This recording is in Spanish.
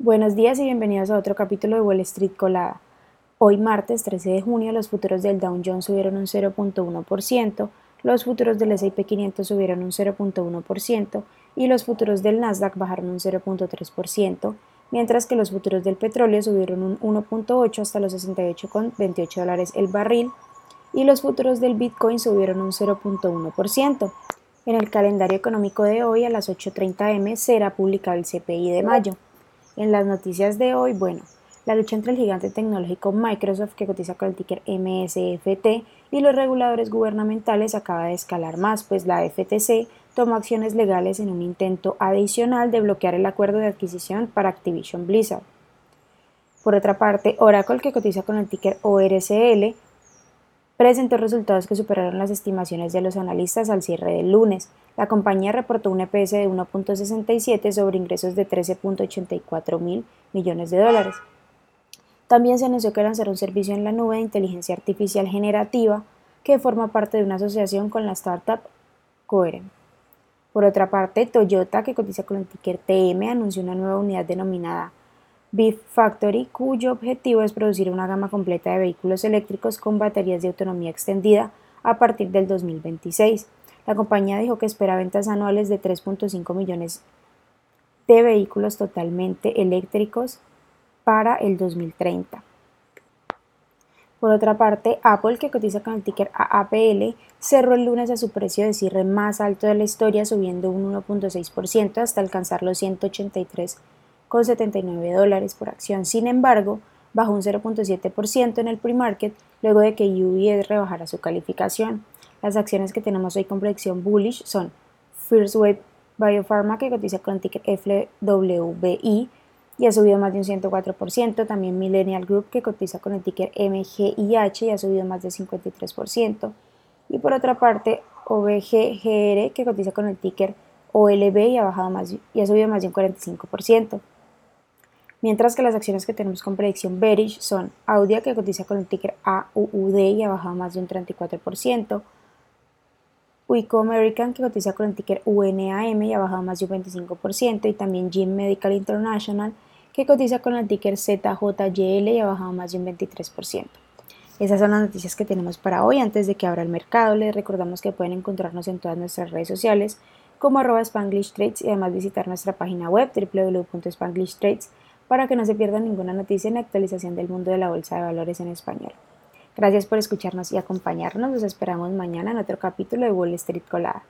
Buenos días y bienvenidos a otro capítulo de Wall Street Colada. Hoy martes 13 de junio los futuros del Dow Jones subieron un 0.1%, los futuros del S&P 500 subieron un 0.1% y los futuros del Nasdaq bajaron un 0.3%, mientras que los futuros del petróleo subieron un 1.8 hasta los 68,28 dólares el barril y los futuros del Bitcoin subieron un 0.1%. En el calendario económico de hoy a las 8.30 am será publicado el CPI de mayo. En las noticias de hoy, bueno, la lucha entre el gigante tecnológico Microsoft, que cotiza con el ticker MSFT, y los reguladores gubernamentales acaba de escalar más, pues la FTC tomó acciones legales en un intento adicional de bloquear el acuerdo de adquisición para Activision Blizzard. Por otra parte, Oracle, que cotiza con el ticker ORCL, presentó resultados que superaron las estimaciones de los analistas al cierre del lunes. La compañía reportó un EPS de 1.67 sobre ingresos de 13.84 mil millones de dólares. También se anunció que lanzará un servicio en la nube de inteligencia artificial generativa que forma parte de una asociación con la startup Coherent. Por otra parte, Toyota, que cotiza con el ticker TM, anunció una nueva unidad denominada Beef Factory, cuyo objetivo es producir una gama completa de vehículos eléctricos con baterías de autonomía extendida a partir del 2026. La compañía dijo que espera ventas anuales de 3.5 millones de vehículos totalmente eléctricos para el 2030. Por otra parte, Apple, que cotiza con el ticker AAPL, cerró el lunes a su precio de cierre más alto de la historia, subiendo un 1.6% hasta alcanzar los 183 con 79 dólares por acción. Sin embargo, bajó un 0.7% en el pre-market luego de que UBS rebajara su calificación. Las acciones que tenemos hoy con predicción bullish son First Wave Biopharma que cotiza con ticker FWBI y ha subido más de un 104%, también Millennial Group que cotiza con el ticker MGIH y ha subido más de 53%, y por otra parte OBGGR que cotiza con el ticker OLB y ha, bajado más, y ha subido más de un 45% mientras que las acciones que tenemos con predicción bearish son Audia, que cotiza con el ticker AUUD y ha bajado más de un 34%, Wico American, que cotiza con el ticker UNAM y ha bajado más de un 25%, y también Gym Medical International, que cotiza con el ticker ZJYL y ha bajado más de un 23%. Esas son las noticias que tenemos para hoy. Antes de que abra el mercado, les recordamos que pueden encontrarnos en todas nuestras redes sociales como arroba Spanglish Trades y además visitar nuestra página web www.spanglishtrades.com para que no se pierda ninguna noticia en actualización del mundo de la bolsa de valores en español. Gracias por escucharnos y acompañarnos. Nos esperamos mañana en otro capítulo de Wall Street Colada.